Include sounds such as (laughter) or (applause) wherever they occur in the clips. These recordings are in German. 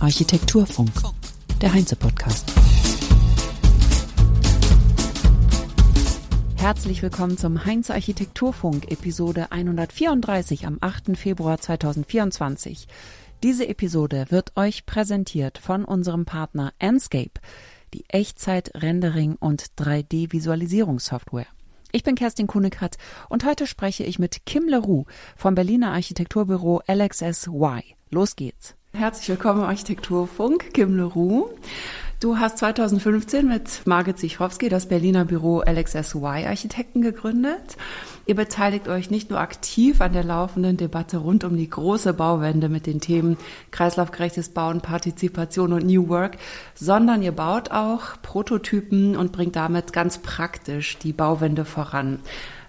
Architekturfunk. Architekturfunk, der Heinze-Podcast. Herzlich willkommen zum Heinze Architekturfunk, Episode 134 am 8. Februar 2024. Diese Episode wird euch präsentiert von unserem Partner Enscape, die Echtzeit-Rendering- und 3D-Visualisierungssoftware. Ich bin Kerstin Kunigrat und heute spreche ich mit Kim Leroux vom Berliner Architekturbüro LXSY. Los geht's. Herzlich willkommen im Architekturfunk, Kim Leroux. Du hast 2015 mit Margit Sichrowski das Berliner Büro LXSY Architekten gegründet. Ihr beteiligt euch nicht nur aktiv an der laufenden Debatte rund um die große Bauwende mit den Themen kreislaufgerechtes Bauen, Partizipation und New Work, sondern ihr baut auch Prototypen und bringt damit ganz praktisch die Bauwende voran.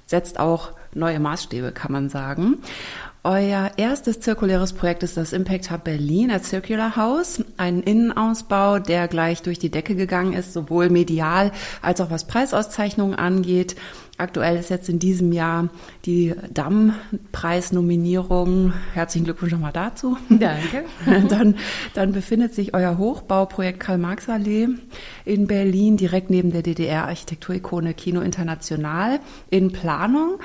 Setzt auch neue Maßstäbe, kann man sagen. Euer erstes zirkuläres Projekt ist das Impact Hub Berlin als Circular House, ein Innenausbau, der gleich durch die Decke gegangen ist, sowohl medial als auch was Preisauszeichnungen angeht. Aktuell ist jetzt in diesem Jahr die Damm-Preisnominierung. Herzlichen Glückwunsch nochmal dazu. Danke. (laughs) dann, dann befindet sich euer Hochbauprojekt Karl-Marx-Allee in Berlin, direkt neben der DDR-Architekturikone Kino International in Planung.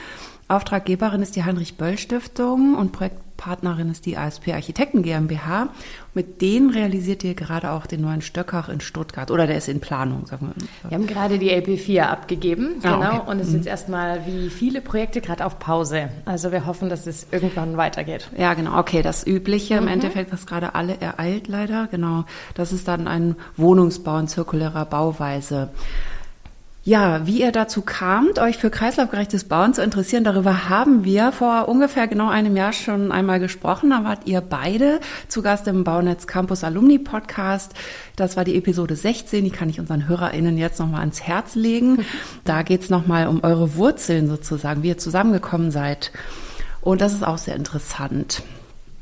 Auftraggeberin ist die Heinrich-Böll-Stiftung und Projektpartnerin ist die ASP Architekten GmbH. Mit denen realisiert ihr gerade auch den neuen Stöckach in Stuttgart oder der ist in Planung, sagen wir. Wir haben gerade die LP4 abgegeben, ah, genau, okay. und es ist jetzt mhm. erstmal wie viele Projekte gerade auf Pause. Also wir hoffen, dass es irgendwann weitergeht. Ja, genau, okay, das Übliche mhm. im Endeffekt, was gerade alle ereilt leider, genau. Das ist dann ein Wohnungsbau in zirkulärer Bauweise. Ja, wie ihr dazu kamt, euch für kreislaufgerechtes Bauen zu interessieren, darüber haben wir vor ungefähr genau einem Jahr schon einmal gesprochen. Da wart ihr beide zu Gast im Baunetz Campus Alumni Podcast. Das war die Episode 16, die kann ich unseren HörerInnen jetzt nochmal ans Herz legen. (laughs) Da geht's nochmal um eure Wurzeln sozusagen, wie ihr zusammengekommen seid. Und das ist auch sehr interessant.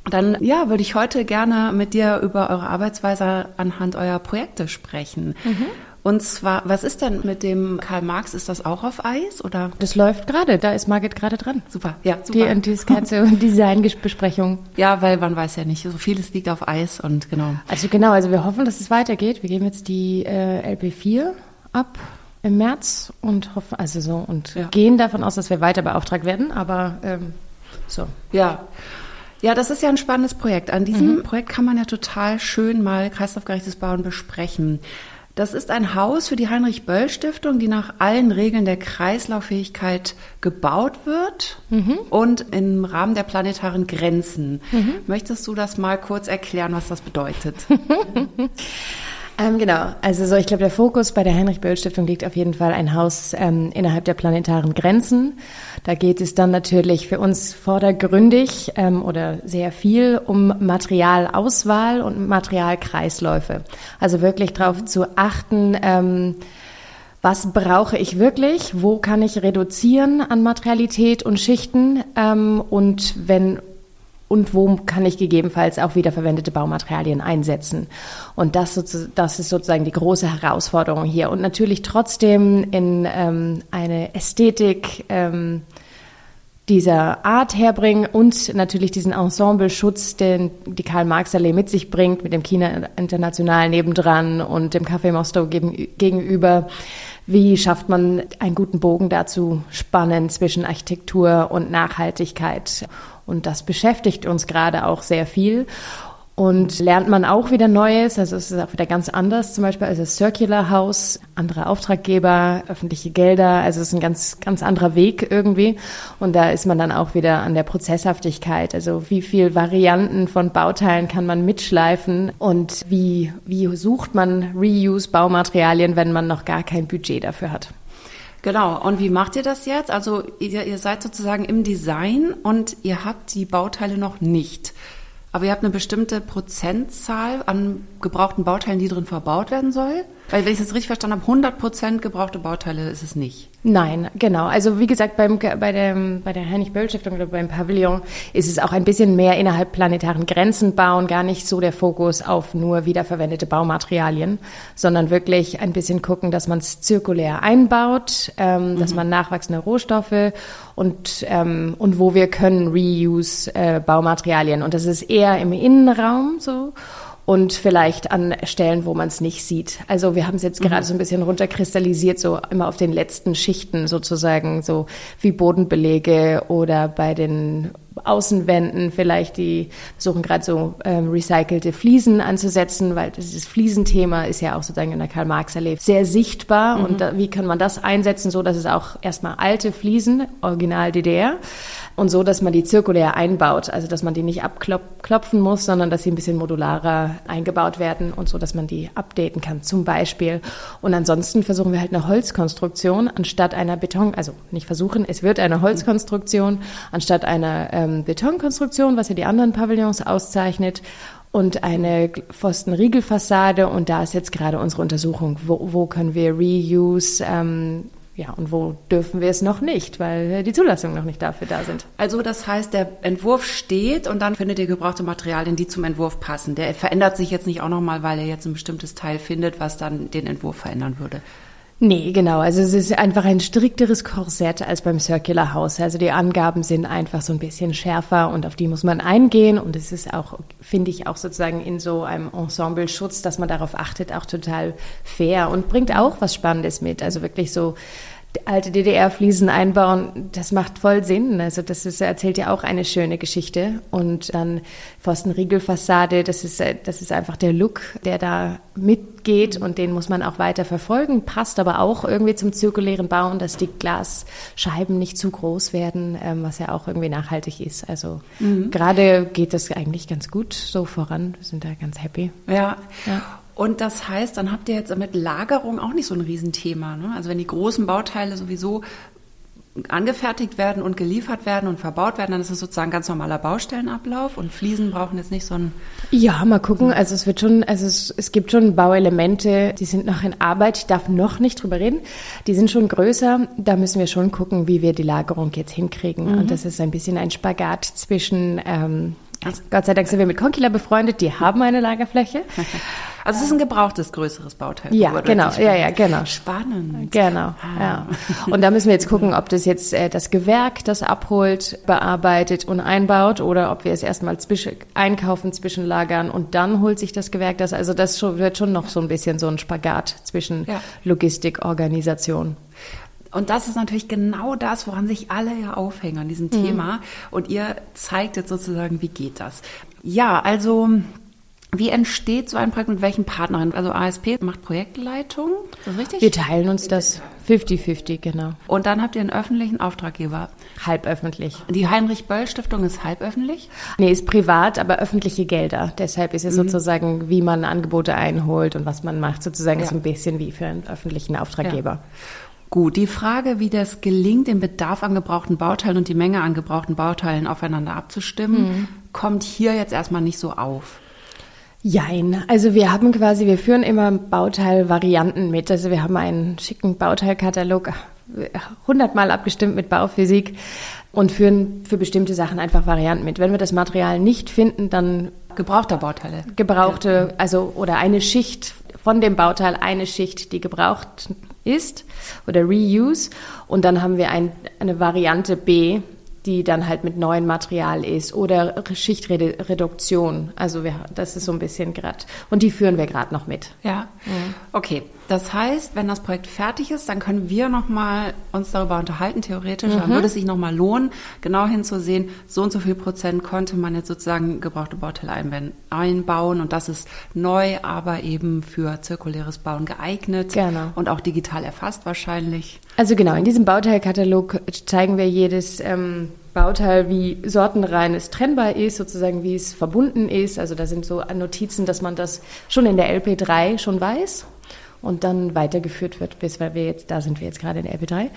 Dann ja, würde ich heute gerne mit dir über eure Arbeitsweise anhand eurer Projekte sprechen. Mhm. Und zwar, was ist denn mit dem Karl Marx? Ist das auch auf Eis oder? Das läuft gerade. Da ist Margit gerade dran. Super, ja, super. Die, die ganze Designbesprechung. (laughs) Ja, weil man weiß ja nicht, so vieles liegt auf Eis und genau. Also genau, also wir hoffen, dass es weitergeht. Wir geben jetzt die äh, LP4 ab im März und hoffen, also so und ja. gehen davon aus, dass wir weiter beauftragt werden. Aber ähm, so. Ja. Ja, das ist ja ein spannendes Projekt. An diesem mhm. Projekt kann man ja total schön mal kreislaufgerechtes Bauen besprechen. Das ist ein Haus für die Heinrich-Böll-Stiftung, die nach allen Regeln der Kreislauffähigkeit gebaut wird mhm. und im Rahmen der planetaren Grenzen. Mhm. Möchtest du das mal kurz erklären, was das bedeutet? (laughs) Ähm, genau, also so, ich glaube, der Fokus bei der Heinrich-Böll-Stiftung liegt auf jeden Fall ein Haus ähm, innerhalb der planetaren Grenzen. Da geht es dann natürlich für uns vordergründig ähm, oder sehr viel um Materialauswahl und Materialkreisläufe. Also wirklich darauf zu achten, ähm, was brauche ich wirklich, wo kann ich reduzieren an Materialität und Schichten ähm, und wenn und wo kann ich gegebenenfalls auch wiederverwendete Baumaterialien einsetzen. Und das, das ist sozusagen die große Herausforderung hier. Und natürlich trotzdem in ähm, eine Ästhetik ähm, dieser Art herbringen und natürlich diesen Ensembleschutz, den die Karl-Marx-Allee mit sich bringt, mit dem China International nebendran und dem Café Mostow gegenüber. Wie schafft man einen guten Bogen dazu spannen zwischen Architektur und Nachhaltigkeit? Und das beschäftigt uns gerade auch sehr viel. Und lernt man auch wieder Neues, also es ist auch wieder ganz anders, zum Beispiel als das Circular House, andere Auftraggeber, öffentliche Gelder, also es ist ein ganz, ganz anderer Weg irgendwie. Und da ist man dann auch wieder an der Prozesshaftigkeit, also wie viel Varianten von Bauteilen kann man mitschleifen und wie, wie sucht man Reuse-Baumaterialien, wenn man noch gar kein Budget dafür hat. Genau. Und wie macht ihr das jetzt? Also ihr, ihr seid sozusagen im Design und ihr habt die Bauteile noch nicht. Aber ihr habt eine bestimmte Prozentzahl an gebrauchten Bauteilen, die drin verbaut werden soll? Weil, wenn ich das richtig verstanden habe, 100 Prozent gebrauchte Bauteile ist es nicht. Nein, genau. Also wie gesagt, beim, bei, dem, bei der Heinrich-Böll-Stiftung oder beim Pavillon ist es auch ein bisschen mehr innerhalb planetaren Grenzen bauen, gar nicht so der Fokus auf nur wiederverwendete Baumaterialien, sondern wirklich ein bisschen gucken, dass man es zirkulär einbaut, ähm, mhm. dass man nachwachsende Rohstoffe und, ähm, und wo wir können Reuse äh, Baumaterialien. Und das ist eher im Innenraum so und vielleicht an Stellen, wo man es nicht sieht. Also wir haben es jetzt mhm. gerade so ein bisschen runterkristallisiert, so immer auf den letzten Schichten sozusagen, so wie Bodenbelege oder bei den Außenwänden vielleicht die versuchen gerade so ähm, recycelte Fliesen anzusetzen, weil dieses Fliesenthema ist ja auch sozusagen in der Karl-Marx-Allee sehr sichtbar mhm. und da, wie kann man das einsetzen, so dass es auch erstmal alte Fliesen, original DDR, und so, dass man die zirkulär einbaut, also dass man die nicht abklopfen muss, sondern dass sie ein bisschen modularer eingebaut werden und so, dass man die updaten kann, zum Beispiel. Und ansonsten versuchen wir halt eine Holzkonstruktion anstatt einer Beton, also nicht versuchen, es wird eine Holzkonstruktion anstatt einer ähm, Betonkonstruktion, was ja die anderen Pavillons auszeichnet und eine Pfostenriegelfassade. Und da ist jetzt gerade unsere Untersuchung, wo, wo können wir Reuse ähm, ja, und wo dürfen wir es noch nicht, weil die Zulassungen noch nicht dafür da sind. Also das heißt, der Entwurf steht und dann findet ihr gebrauchte Materialien, die zum Entwurf passen. Der verändert sich jetzt nicht auch nochmal, weil er jetzt ein bestimmtes Teil findet, was dann den Entwurf verändern würde. Nee, genau. Also es ist einfach ein strikteres Korsett als beim Circular House. Also die Angaben sind einfach so ein bisschen schärfer und auf die muss man eingehen. Und es ist auch, finde ich, auch sozusagen in so einem Ensemble-Schutz, dass man darauf achtet, auch total fair und bringt auch was Spannendes mit. Also wirklich so alte DDR-Fliesen einbauen, das macht voll Sinn. Also das ist, erzählt ja auch eine schöne Geschichte. Und dann Pfostenriegelfassade, das ist, das ist einfach der Look, der da mitgeht und den muss man auch weiter verfolgen. Passt aber auch irgendwie zum zirkulären Bauen, dass die Glasscheiben nicht zu groß werden, ähm, was ja auch irgendwie nachhaltig ist. Also mhm. gerade geht das eigentlich ganz gut so voran. Wir sind da ganz happy. Ja. ja. Und das heißt, dann habt ihr jetzt mit Lagerung auch nicht so ein Riesenthema. Ne? Also wenn die großen Bauteile sowieso angefertigt werden und geliefert werden und verbaut werden, dann ist es sozusagen ganz normaler Baustellenablauf und Fliesen brauchen jetzt nicht so ein. Ja, mal gucken. Also es wird schon, also es, es gibt schon Bauelemente, die sind noch in Arbeit. Ich darf noch nicht drüber reden. Die sind schon größer. Da müssen wir schon gucken, wie wir die Lagerung jetzt hinkriegen. Mhm. Und das ist ein bisschen ein Spagat zwischen ähm, also Gott sei Dank sind wir mit Conkila befreundet, die haben eine Lagerfläche. (laughs) Also es ist ein gebrauchtes, größeres Bauteil. Ja, genau, ja, ja, genau. Spannend. Genau, ah. ja. Und da müssen wir jetzt gucken, ob das jetzt äh, das Gewerk das abholt, bearbeitet und einbaut oder ob wir es erstmal zwischen, einkaufen, zwischenlagern und dann holt sich das Gewerk das. Also das schon, wird schon noch so ein bisschen so ein Spagat zwischen ja. Logistik, Organisation. Und das ist natürlich genau das, woran sich alle ja aufhängen an diesem mhm. Thema. Und ihr zeigt jetzt sozusagen, wie geht das. Ja, also wie entsteht so ein Projekt mit welchen Partnerinnen? Also ASP macht Projektleitung, ist das richtig? Wir teilen uns das 50-50, genau. Und dann habt ihr einen öffentlichen Auftraggeber. Halböffentlich. Die Heinrich-Böll-Stiftung ist halböffentlich? Nee, ist privat, aber öffentliche Gelder. Deshalb ist es mhm. sozusagen, wie man Angebote einholt und was man macht, sozusagen ja. so ein bisschen wie für einen öffentlichen Auftraggeber. Ja. Gut, die Frage, wie das gelingt, den Bedarf an gebrauchten Bauteilen und die Menge an gebrauchten Bauteilen aufeinander abzustimmen, mhm. kommt hier jetzt erstmal nicht so auf. Jein. Also wir haben quasi, wir führen immer Bauteilvarianten mit. Also wir haben einen schicken Bauteilkatalog, hundertmal abgestimmt mit Bauphysik und führen für bestimmte Sachen einfach Varianten mit. Wenn wir das Material nicht finden, dann gebrauchter Bauteile. Gebrauchte, also oder eine Schicht von dem Bauteil, eine Schicht, die gebraucht ist oder Reuse. Und dann haben wir ein, eine Variante B, die dann halt mit neuem Material ist oder Schichtreduktion. Also wir, das ist so ein bisschen gerade. Und die führen wir gerade noch mit. Ja. Mhm. Okay. Das heißt, wenn das Projekt fertig ist, dann können wir nochmal uns darüber unterhalten, theoretisch. Mhm. Dann würde es sich nochmal lohnen, genau hinzusehen, so und so viel Prozent konnte man jetzt sozusagen gebrauchte Bauteile einbauen. Und das ist neu, aber eben für zirkuläres Bauen geeignet. Genau. Und auch digital erfasst wahrscheinlich. Also genau, in diesem Bauteilkatalog zeigen wir jedes ähm, Bauteil, wie sortenrein es trennbar ist, sozusagen wie es verbunden ist. Also da sind so Notizen, dass man das schon in der LP3 schon weiß und dann weitergeführt wird, bis weil wir jetzt, da sind wir jetzt gerade in LP3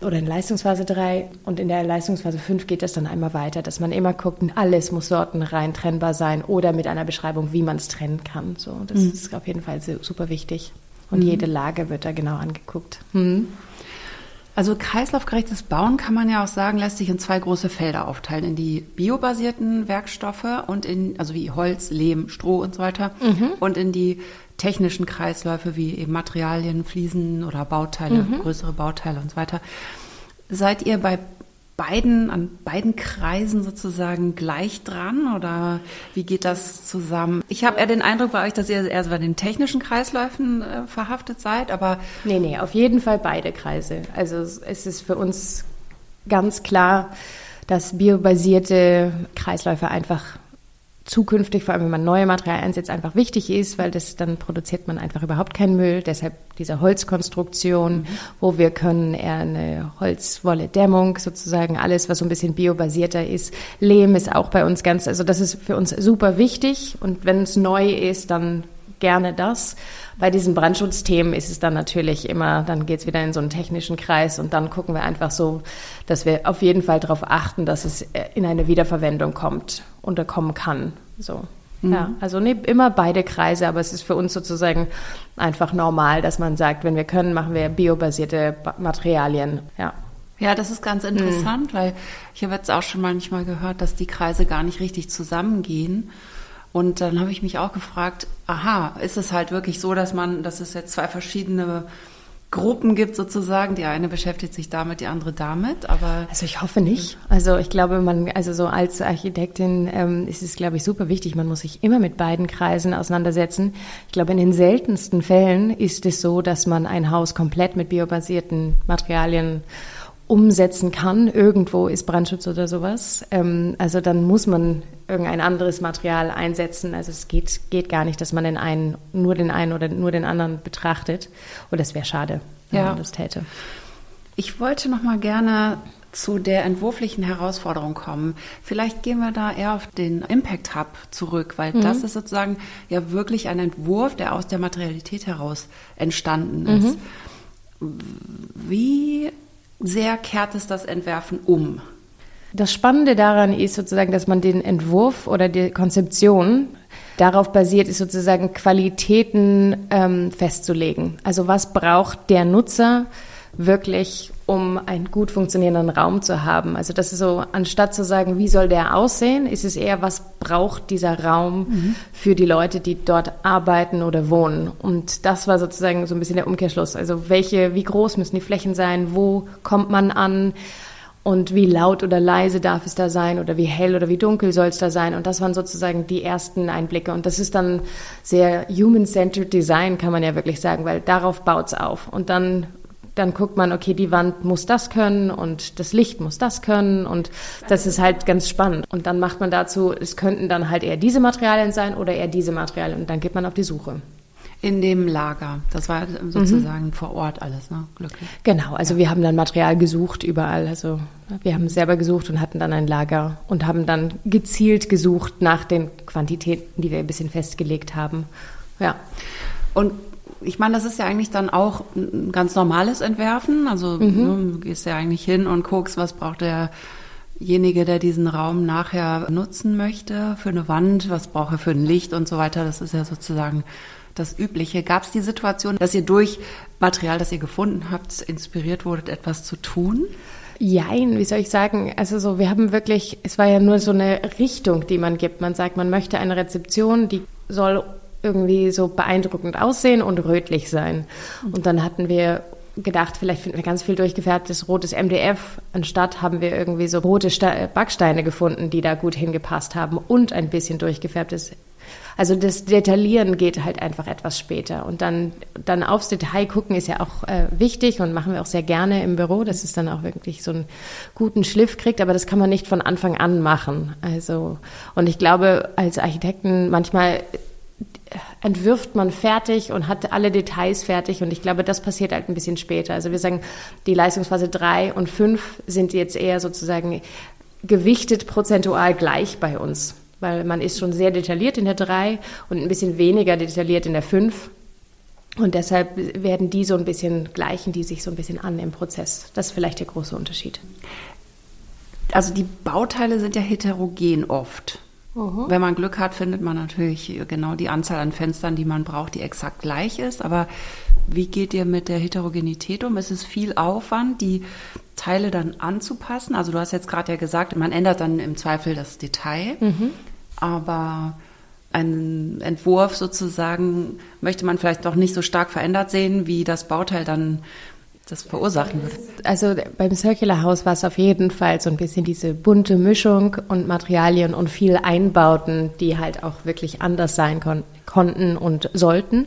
oder in Leistungsphase 3 und in der Leistungsphase 5 geht das dann einmal weiter, dass man immer guckt, alles muss sortenrein trennbar sein oder mit einer Beschreibung, wie man es trennen kann. So, das mhm. ist auf jeden Fall super wichtig. Und mhm. jede Lage wird da genau angeguckt. Mhm. Also kreislaufgerechtes Bauen kann man ja auch sagen, lässt sich in zwei große Felder aufteilen, in die biobasierten Werkstoffe und in, also wie Holz, Lehm, Stroh und so weiter, mhm. und in die technischen Kreisläufe wie eben Materialien, Fliesen oder Bauteile, mhm. größere Bauteile und so weiter. Seid ihr bei beiden, an beiden Kreisen sozusagen gleich dran oder wie geht das zusammen? Ich habe eher den Eindruck bei euch, dass ihr eher bei den technischen Kreisläufen äh, verhaftet seid, aber. Nee, nee, auf jeden Fall beide Kreise. Also es ist für uns ganz klar, dass biobasierte Kreisläufe einfach zukünftig, vor allem wenn man neue Materialien einsetzt, einfach wichtig ist, weil das dann produziert man einfach überhaupt keinen Müll. Deshalb diese Holzkonstruktion, mhm. wo wir können eher eine Holzwolle-Dämmung sozusagen, alles, was so ein bisschen biobasierter ist. Lehm ist auch bei uns ganz, also das ist für uns super wichtig und wenn es neu ist, dann gerne das. Bei diesen Brandschutzthemen ist es dann natürlich immer, dann geht es wieder in so einen technischen Kreis und dann gucken wir einfach so, dass wir auf jeden Fall darauf achten, dass es äh, in eine Wiederverwendung kommt oder kommen kann. So. Mhm. Ja, also nee, immer beide Kreise, aber es ist für uns sozusagen einfach normal, dass man sagt, wenn wir können, machen wir biobasierte Materialien. Ja. Ja, das ist ganz interessant, mhm. weil ich habe jetzt auch schon manchmal gehört, dass die Kreise gar nicht richtig zusammengehen. Und dann habe ich mich auch gefragt, aha, ist es halt wirklich so, dass man, dass es jetzt zwei verschiedene Gruppen gibt sozusagen. Die eine beschäftigt sich damit, die andere damit. Aber also ich hoffe nicht. Also ich glaube, man, also so als Architektin ähm, ist es, glaube ich, super wichtig. Man muss sich immer mit beiden Kreisen auseinandersetzen. Ich glaube, in den seltensten Fällen ist es so, dass man ein Haus komplett mit biobasierten Materialien umsetzen kann. Irgendwo ist Brandschutz oder sowas. Ähm, also dann muss man irgendein anderes Material einsetzen. Also es geht, geht gar nicht, dass man den einen, nur den einen oder nur den anderen betrachtet. Und das wäre schade, wenn ja. man das täte. Ich wollte noch mal gerne zu der entwurflichen Herausforderung kommen. Vielleicht gehen wir da eher auf den Impact Hub zurück, weil mhm. das ist sozusagen ja wirklich ein Entwurf, der aus der Materialität heraus entstanden ist. Mhm. Wie sehr kehrt es das Entwerfen um. Das Spannende daran ist sozusagen, dass man den Entwurf oder die Konzeption darauf basiert, ist sozusagen Qualitäten ähm, festzulegen. Also was braucht der Nutzer wirklich, um einen gut funktionierenden Raum zu haben. Also das ist so, anstatt zu sagen, wie soll der aussehen, ist es eher, was braucht dieser Raum mhm. für die Leute, die dort arbeiten oder wohnen. Und das war sozusagen so ein bisschen der Umkehrschluss. Also welche, wie groß müssen die Flächen sein, wo kommt man an? Und wie laut oder leise darf es da sein oder wie hell oder wie dunkel soll es da sein? Und das waren sozusagen die ersten Einblicke. Und das ist dann sehr human-centered Design, kann man ja wirklich sagen, weil darauf baut es auf. Und dann dann guckt man, okay, die Wand muss das können und das Licht muss das können und das ist halt ganz spannend. Und dann macht man dazu, es könnten dann halt eher diese Materialien sein oder eher diese Materialien und dann geht man auf die Suche. In dem Lager. Das war sozusagen mhm. vor Ort alles, ne? Glücklich. Genau, also ja. wir haben dann Material gesucht überall. Also wir haben selber gesucht und hatten dann ein Lager und haben dann gezielt gesucht nach den Quantitäten, die wir ein bisschen festgelegt haben. Ja. Und ich meine, das ist ja eigentlich dann auch ein ganz normales Entwerfen. Also mhm. Ne, du gehst ja eigentlich hin und guckst, was braucht derjenige, der diesen Raum nachher nutzen möchte für eine Wand, was braucht er für ein Licht und so weiter. Das ist ja sozusagen das Übliche. Gab es die Situation, dass ihr durch Material, das ihr gefunden habt, inspiriert wurdet, etwas zu tun? Jein, wie soll ich sagen? Also so, wir haben wirklich, es war ja nur so eine Richtung, die man gibt. Man sagt, man möchte eine Rezeption, die soll irgendwie so beeindruckend aussehen und rötlich sein. Und dann hatten wir gedacht, vielleicht finden wir ganz viel durchgefärbtes rotes MDF. Anstatt haben wir irgendwie so rote Backsteine gefunden, die da gut hingepasst haben und ein bisschen durchgefärbtes. Also das Detaillieren geht halt einfach etwas später. Und dann, dann aufs Detail gucken ist ja auch äh, wichtig und machen wir auch sehr gerne im Büro, dass es dann auch wirklich so einen guten Schliff kriegt. Aber das kann man nicht von Anfang an machen. Also, und ich glaube, als Architekten manchmal entwirft man fertig und hat alle Details fertig. Und ich glaube, das passiert halt ein bisschen später. Also wir sagen, die Leistungsphase 3 und 5 sind jetzt eher sozusagen gewichtet prozentual gleich bei uns. Weil man ist schon sehr detailliert in der 3 und ein bisschen weniger detailliert in der 5. Und deshalb werden die so ein bisschen gleichen, die sich so ein bisschen an im Prozess. Das ist vielleicht der große Unterschied. Also die Bauteile sind ja heterogen oft. Mhm. Wenn man Glück hat, findet man natürlich genau die Anzahl an Fenstern, die man braucht, die exakt gleich ist. Aber wie geht ihr mit der Heterogenität um? Ist es viel Aufwand, die Teile dann anzupassen? Also du hast jetzt gerade ja gesagt, man ändert dann im Zweifel das Detail, mhm. aber einen Entwurf sozusagen möchte man vielleicht doch nicht so stark verändert sehen, wie das Bauteil dann das verursachen würde. Also beim Circular House war es auf jeden Fall so ein bisschen diese bunte Mischung und Materialien und viel Einbauten, die halt auch wirklich anders sein kon konnten und sollten.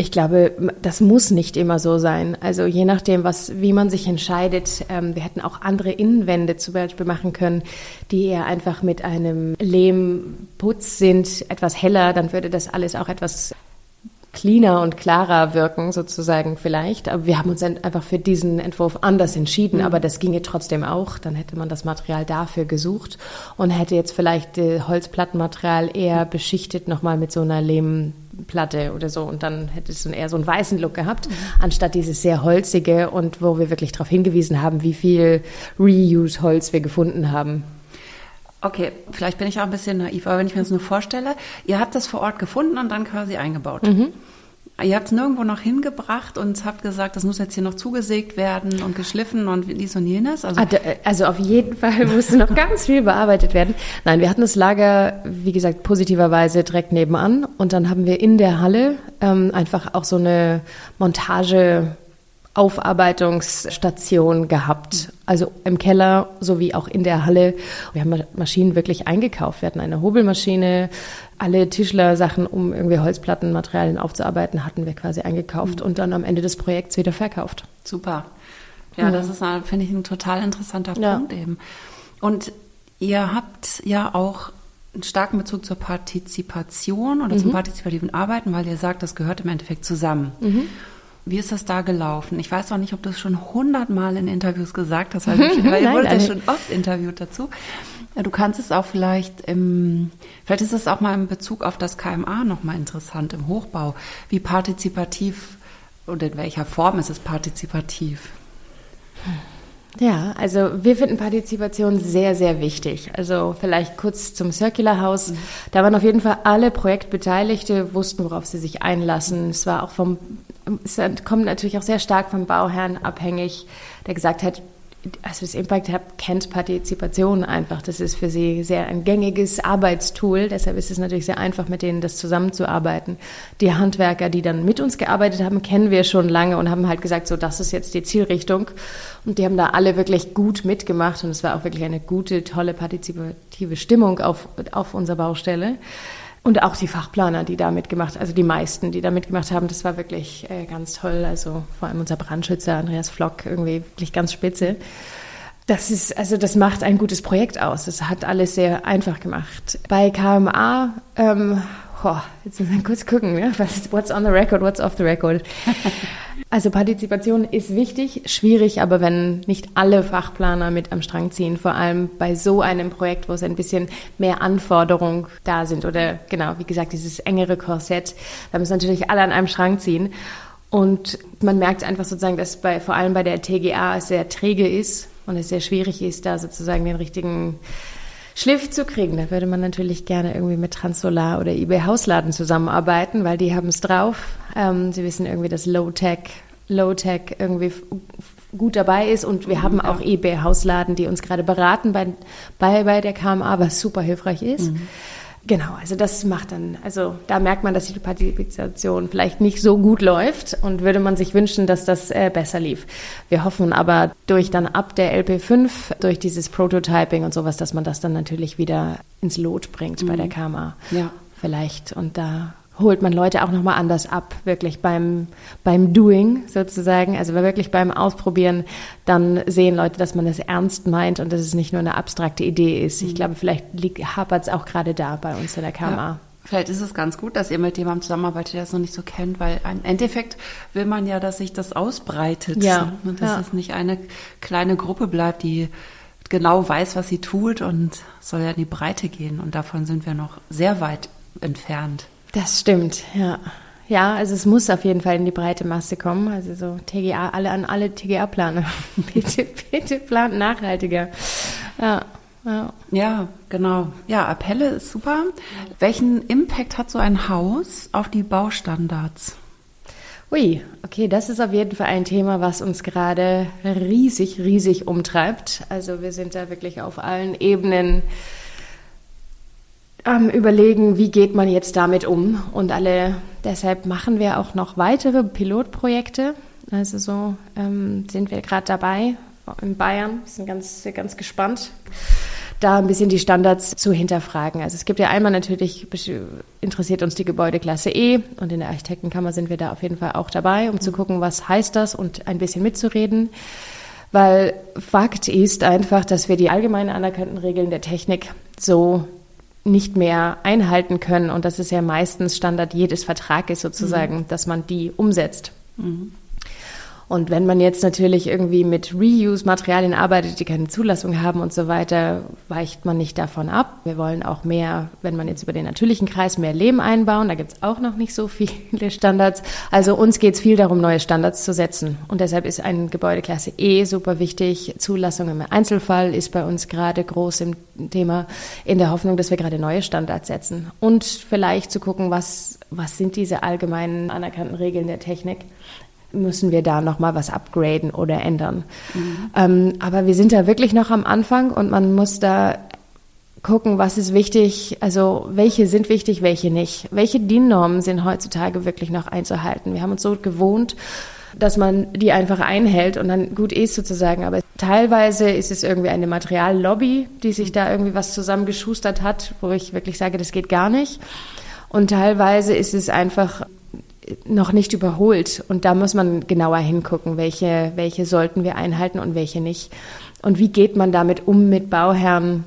Ich glaube, das muss nicht immer so sein. Also je nachdem, was, wie man sich entscheidet. Ähm, wir hätten auch andere Innenwände zum Beispiel machen können, die eher einfach mit einem Lehmputz sind, etwas heller. Dann würde das alles auch etwas cleaner und klarer wirken, sozusagen vielleicht. Aber wir haben uns einfach für diesen Entwurf anders entschieden, mhm. aber das ginge trotzdem auch. Dann hätte man das Material dafür gesucht und hätte jetzt vielleicht äh, Holzplattenmaterial eher beschichtet nochmal mit so einer Lehm Platte oder so und dann hätte es eher so einen weißen Look gehabt, mhm. anstatt dieses sehr holzige und wo wir wirklich darauf hingewiesen haben, wie viel Reuse-Holz wir gefunden haben. Okay, vielleicht bin ich auch ein bisschen naiv, aber wenn ich mir das nur vorstelle, ihr habt das vor Ort gefunden und dann quasi eingebaut. Mhm. Ihr habt es nirgendwo noch hingebracht und habt gesagt, das muss jetzt hier noch zugesägt werden und geschliffen und dies und jenes. Also, äh, also auf jeden Fall musste (laughs) noch ganz viel bearbeitet werden. Nein, wir hatten das Lager, wie gesagt, positiverweise direkt nebenan und dann haben wir in der Halle ähm, einfach auch so eine Montage Aufarbeitungsstation gehabt. Also im Keller sowie auch in der Halle. Wir haben Maschinen wirklich eingekauft. Wir hatten eine Hobelmaschine, alle Tischler-Sachen, um irgendwie Holzplattenmaterialien aufzuarbeiten, hatten wir quasi eingekauft mhm. und dann am Ende des Projekts wieder verkauft. Super. Ja, mhm. das ist, finde ich, ein total interessanter ja. Punkt eben. Und ihr habt ja auch einen starken Bezug zur Partizipation oder mhm. zum partizipativen Arbeiten, weil ihr sagt, das gehört im Endeffekt zusammen. Wie ist das da gelaufen? Ich weiß auch nicht, ob du es schon hundertmal in Interviews gesagt hast, weil, (laughs) weil ihr wurdet ja schon oft interviewt dazu. Du kannst es auch vielleicht im, vielleicht ist es auch mal in Bezug auf das KMA nochmal interessant im Hochbau. Wie partizipativ und in welcher Form ist es partizipativ? Ja, also wir finden Partizipation sehr, sehr wichtig. Also vielleicht kurz zum Circular House. Mhm. Da waren auf jeden Fall alle Projektbeteiligte, wussten, worauf sie sich einlassen. Es war auch vom, es kommt natürlich auch sehr stark vom Bauherrn abhängig, der gesagt hat, also das Impact Hub kennt Partizipation einfach. Das ist für sie sehr ein gängiges Arbeitstool. Deshalb ist es natürlich sehr einfach, mit denen das zusammenzuarbeiten. Die Handwerker, die dann mit uns gearbeitet haben, kennen wir schon lange und haben halt gesagt, so, das ist jetzt die Zielrichtung. Und die haben da alle wirklich gut mitgemacht und es war auch wirklich eine gute, tolle partizipative Stimmung auf, auf unserer Baustelle. Und auch die Fachplaner, die da mitgemacht, also die meisten, die da mitgemacht haben, das war wirklich äh, ganz toll. Also vor allem unser Brandschützer Andreas Flock, irgendwie wirklich ganz spitze. Das ist, also das macht ein gutes Projekt aus. Das hat alles sehr einfach gemacht. Bei KMA ähm, Oh, jetzt müssen wir kurz gucken, ja? Was, what's on the record, what's off the record. (laughs) Also Partizipation ist wichtig, schwierig, aber wenn nicht alle Fachplaner mit am Strang ziehen, vor allem bei so einem Projekt, wo es ein bisschen mehr Anforderungen da sind oder genau, wie gesagt, dieses engere Korsett, da müssen natürlich alle an einem Strang ziehen. Und man merkt einfach sozusagen, dass bei, vor allem bei der TGA es sehr träge ist und es sehr schwierig ist, da sozusagen den richtigen Schliff zu kriegen. Da würde man natürlich gerne irgendwie mit Transsolar oder eBay Hausladen zusammenarbeiten, weil die haben es drauf. Ähm, sie wissen irgendwie, dass Low-Tech, Low-Tech irgendwie gut dabei ist und wir mhm, haben ja. auch eBay Hausladen, die uns gerade beraten bei, bei, bei der KMA, was super hilfreich ist. Mhm. Genau, also das macht dann, also da merkt man, dass die Partizipation vielleicht nicht so gut läuft und würde man sich wünschen, dass das äh, besser lief. Wir hoffen aber durch dann ab der LP5, durch dieses Prototyping und sowas, dass man das dann natürlich wieder ins Lot bringt mhm. bei der mhm. KMA. Ja. Vielleicht. Und da holt man Leute auch nochmal anders ab, wirklich beim, beim Doing sozusagen, also wirklich beim Ausprobieren, dann sehen Leute, dass man das ernst meint und dass es nicht nur eine abstrakte Idee ist. Ich mhm. glaube, vielleicht hapert es auch gerade da bei uns in der KMA. Ja. Vielleicht ist es ganz gut, dass ihr mit jemandem zusammenarbeitet, der es noch nicht so kennt, weil im Endeffekt will man ja, dass sich das ausbreitet. Ja. Und ne? dass ja. es nicht eine kleine Gruppe bleibt, die genau weiß, was sie tut und soll ja in die Breite gehen. Und davon sind wir noch sehr weit entfernt. Das stimmt, ja. Ja, also es muss auf jeden Fall in die breite Masse kommen. Also so TGA, alle an alle TGA-Planer. bitte, (laughs) bitte plant nachhaltiger. Ja, ja. ja, genau. Ja, Appelle ist super. Welchen Impact hat so ein Haus auf die Baustandards? Ui, okay, das ist auf jeden Fall ein Thema, was uns gerade riesig, riesig umtreibt. Also wir sind da wirklich auf allen Ebenen am Überlegen, wie geht man jetzt damit um. Und alle, deshalb machen wir auch noch weitere Pilotprojekte. Also so ähm, sind wir gerade dabei in Bayern. Wir sind ganz, ganz gespannt da ein bisschen die Standards zu hinterfragen. Also es gibt ja einmal natürlich, interessiert uns die Gebäudeklasse E und in der Architektenkammer sind wir da auf jeden Fall auch dabei, um zu gucken, was heißt das und ein bisschen mitzureden. Weil Fakt ist einfach, dass wir die allgemein anerkannten Regeln der Technik so nicht mehr einhalten können. Und das ist ja meistens Standard jedes Vertrages sozusagen, mhm. dass man die umsetzt. Mhm. Und wenn man jetzt natürlich irgendwie mit Reuse-Materialien arbeitet, die keine Zulassung haben und so weiter, weicht man nicht davon ab. Wir wollen auch mehr, wenn man jetzt über den natürlichen Kreis mehr Lehm einbauen, da gibt es auch noch nicht so (laughs) viele Standards. Also uns geht es viel darum, neue Standards zu setzen. Und deshalb ist ein Gebäudeklasse E super wichtig. Zulassung im Einzelfall ist bei uns gerade groß im Thema, in der Hoffnung, dass wir gerade neue Standards setzen. Und vielleicht zu gucken, was, was sind diese allgemeinen anerkannten Regeln der Technik müssen wir da nochmal was upgraden oder ändern. Mhm. Ähm, aber wir sind da wirklich noch am Anfang und man muss da gucken, was ist wichtig, also welche sind wichtig, welche nicht. Welche DIN-Normen sind heutzutage wirklich noch einzuhalten? Wir haben uns so gewohnt, dass man die einfach einhält und dann gut ist sozusagen. Aber teilweise ist es irgendwie eine Materiallobby, die sich da irgendwie was zusammengeschustert hat, wo ich wirklich sage, das geht gar nicht. Und teilweise ist es einfach noch nicht überholt. Und da muss man genauer hingucken, welche, welche sollten wir einhalten und welche nicht. Und wie geht man damit um mit Bauherren,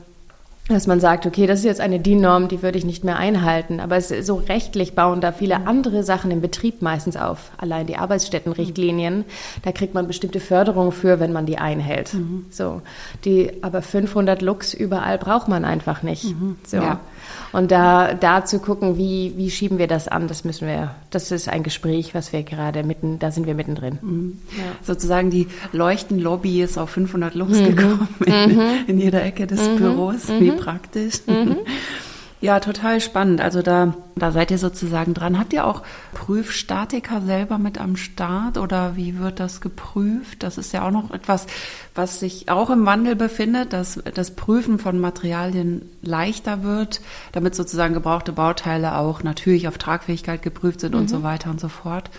dass man sagt, okay, das ist jetzt eine DIN-Norm, die würde ich nicht mehr einhalten. Aber so rechtlich bauen da viele andere Sachen im Betrieb meistens auf. Allein die Arbeitsstättenrichtlinien, da kriegt man bestimmte Förderung für, wenn man die einhält. Mhm. So, die, aber 500 Lux überall braucht man einfach nicht. Mhm. So. Ja. Und da, da zu gucken, wie, wie schieben wir das an, das müssen wir, das ist ein Gespräch, was wir gerade mitten, da sind wir mittendrin. Mhm. Ja. Sozusagen die Leuchtenlobby ist auf 500 Lux mhm. gekommen in, mhm. in, jeder Ecke des mhm. Büros. Wie mhm. praktisch. Mhm. (laughs) Ja, total spannend. Also da, da seid ihr sozusagen dran. Habt ihr auch Prüfstatiker selber mit am Start oder wie wird das geprüft? Das ist ja auch noch etwas, was sich auch im Wandel befindet, dass das Prüfen von Materialien leichter wird, damit sozusagen gebrauchte Bauteile auch natürlich auf Tragfähigkeit geprüft sind mhm. und so weiter und so fort.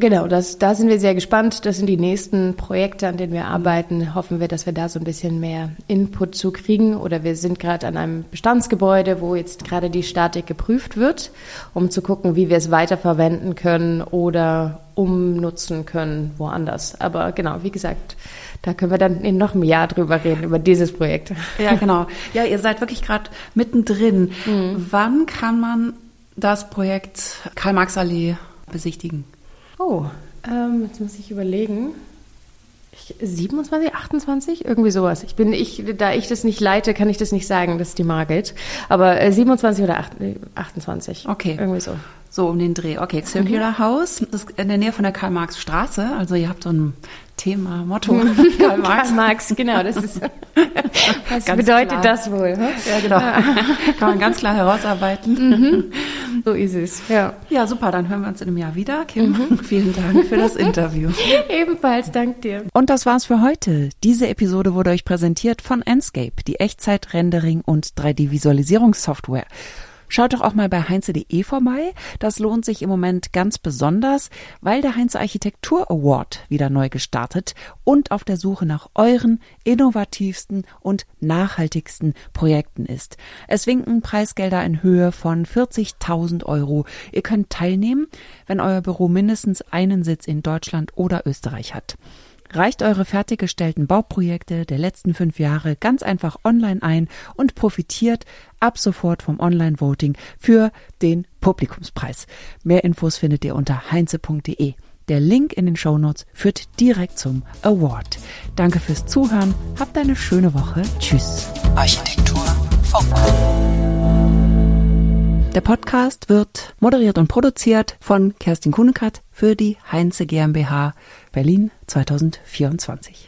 Genau, das, da sind wir sehr gespannt. Das sind die nächsten Projekte, an denen wir arbeiten. Hoffen wir, dass wir da so ein bisschen mehr Input zu kriegen. Oder wir sind gerade an einem Bestandsgebäude, wo jetzt gerade die Statik geprüft wird, um zu gucken, wie wir es weiterverwenden können oder umnutzen können woanders. Aber genau, wie gesagt, da können wir dann in noch einem Jahr drüber reden, über dieses Projekt. Ja, genau. Ja, ihr seid wirklich gerade mittendrin. Mhm. Wann kann man das Projekt Karl-Marx-Allee besichtigen? Oh, ähm, jetzt muss ich überlegen. Ich, 27, 28, irgendwie sowas. Ich bin, ich, da ich das nicht leite, kann ich das nicht sagen, das ist die Margit. Aber äh, 27 oder 8, 28. Okay. Irgendwie so. So um den Dreh. Okay, Circular mhm. House, ist in der Nähe von der Karl-Marx-Straße. Also ihr habt so ein Thema, Motto. (laughs) Karl Marx. Karl Marx, genau. Das ist, (laughs) was ganz bedeutet klar. das wohl? Hm? Ja, genau. Ja. (laughs) Kann man ganz klar herausarbeiten. Mhm. So ist es, ja. Ja, super. Dann hören wir uns in einem Jahr wieder. Kim, mhm. vielen Dank für das Interview. Ebenfalls, dank dir. Und das war's für heute. Diese Episode wurde euch präsentiert von Enscape, die Echtzeit-Rendering- und 3D-Visualisierungssoftware. Schaut doch auch mal bei heinze.de vorbei. Das lohnt sich im Moment ganz besonders, weil der Heinze Architektur Award wieder neu gestartet und auf der Suche nach euren innovativsten und nachhaltigsten Projekten ist. Es winken Preisgelder in Höhe von 40.000 Euro. Ihr könnt teilnehmen, wenn euer Büro mindestens einen Sitz in Deutschland oder Österreich hat. Reicht eure fertiggestellten Bauprojekte der letzten fünf Jahre ganz einfach online ein und profitiert ab sofort vom Online-Voting für den Publikumspreis. Mehr Infos findet ihr unter heinze.de. Der Link in den Shownotes führt direkt zum Award. Danke fürs Zuhören, habt eine schöne Woche. Tschüss. Architektur Funk. Der Podcast wird moderiert und produziert von Kerstin Kunekat für die Heinze GmbH Berlin 2024.